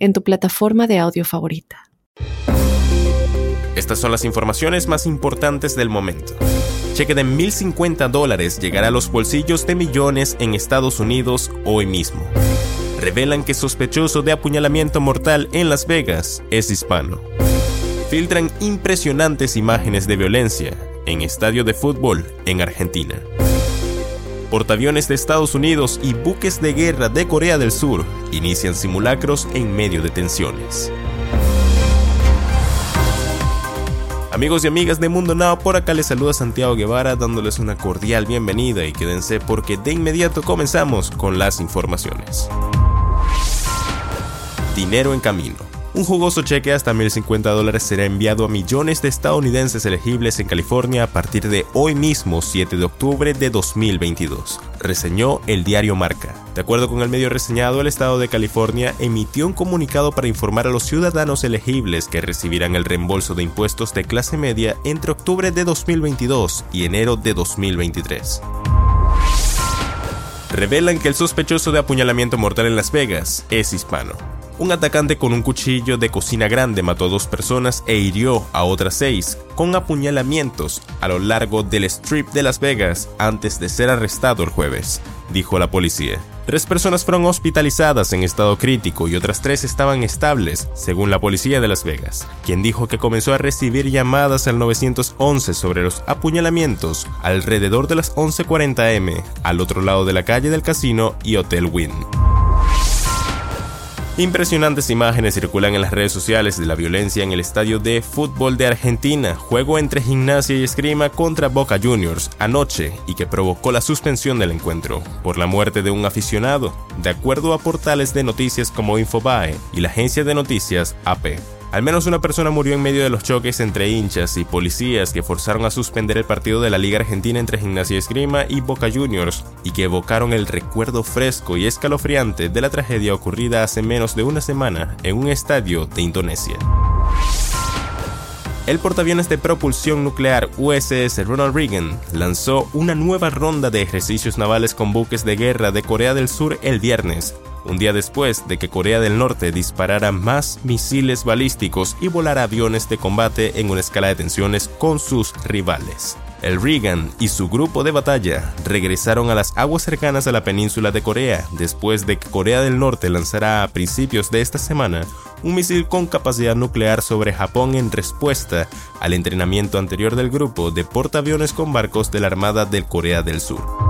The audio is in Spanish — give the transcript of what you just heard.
en tu plataforma de audio favorita. Estas son las informaciones más importantes del momento. Cheque de 1.050 dólares llegará a los bolsillos de millones en Estados Unidos hoy mismo. Revelan que sospechoso de apuñalamiento mortal en Las Vegas es hispano. Filtran impresionantes imágenes de violencia en estadio de fútbol en Argentina portaaviones de Estados Unidos y buques de guerra de Corea del Sur inician simulacros en medio de tensiones. Amigos y amigas de Mundo Now, por acá les saluda Santiago Guevara dándoles una cordial bienvenida y quédense porque de inmediato comenzamos con las informaciones. Dinero en camino. Un jugoso cheque hasta 1.050 dólares será enviado a millones de estadounidenses elegibles en California a partir de hoy mismo, 7 de octubre de 2022, reseñó el diario Marca. De acuerdo con el medio reseñado, el estado de California emitió un comunicado para informar a los ciudadanos elegibles que recibirán el reembolso de impuestos de clase media entre octubre de 2022 y enero de 2023 revelan que el sospechoso de apuñalamiento mortal en Las Vegas es hispano. Un atacante con un cuchillo de cocina grande mató a dos personas e hirió a otras seis con apuñalamientos a lo largo del strip de Las Vegas antes de ser arrestado el jueves, dijo la policía. Tres personas fueron hospitalizadas en estado crítico y otras tres estaban estables, según la policía de Las Vegas, quien dijo que comenzó a recibir llamadas al 911 sobre los apuñalamientos alrededor de las 11:40 am al otro lado de la calle del casino y Hotel Wynn. Impresionantes imágenes circulan en las redes sociales de la violencia en el estadio de fútbol de Argentina, juego entre gimnasia y esgrima contra Boca Juniors anoche y que provocó la suspensión del encuentro por la muerte de un aficionado, de acuerdo a portales de noticias como Infobae y la agencia de noticias AP. Al menos una persona murió en medio de los choques entre hinchas y policías que forzaron a suspender el partido de la Liga Argentina entre Gimnasia Esgrima y Boca Juniors y que evocaron el recuerdo fresco y escalofriante de la tragedia ocurrida hace menos de una semana en un estadio de Indonesia. El portaaviones de propulsión nuclear USS Ronald Reagan lanzó una nueva ronda de ejercicios navales con buques de guerra de Corea del Sur el viernes, un día después de que Corea del Norte disparara más misiles balísticos y volara aviones de combate en una escala de tensiones con sus rivales. El Reagan y su grupo de batalla regresaron a las aguas cercanas a la península de Corea después de que Corea del Norte lanzara a principios de esta semana un misil con capacidad nuclear sobre Japón en respuesta al entrenamiento anterior del grupo de portaaviones con barcos de la Armada del Corea del Sur.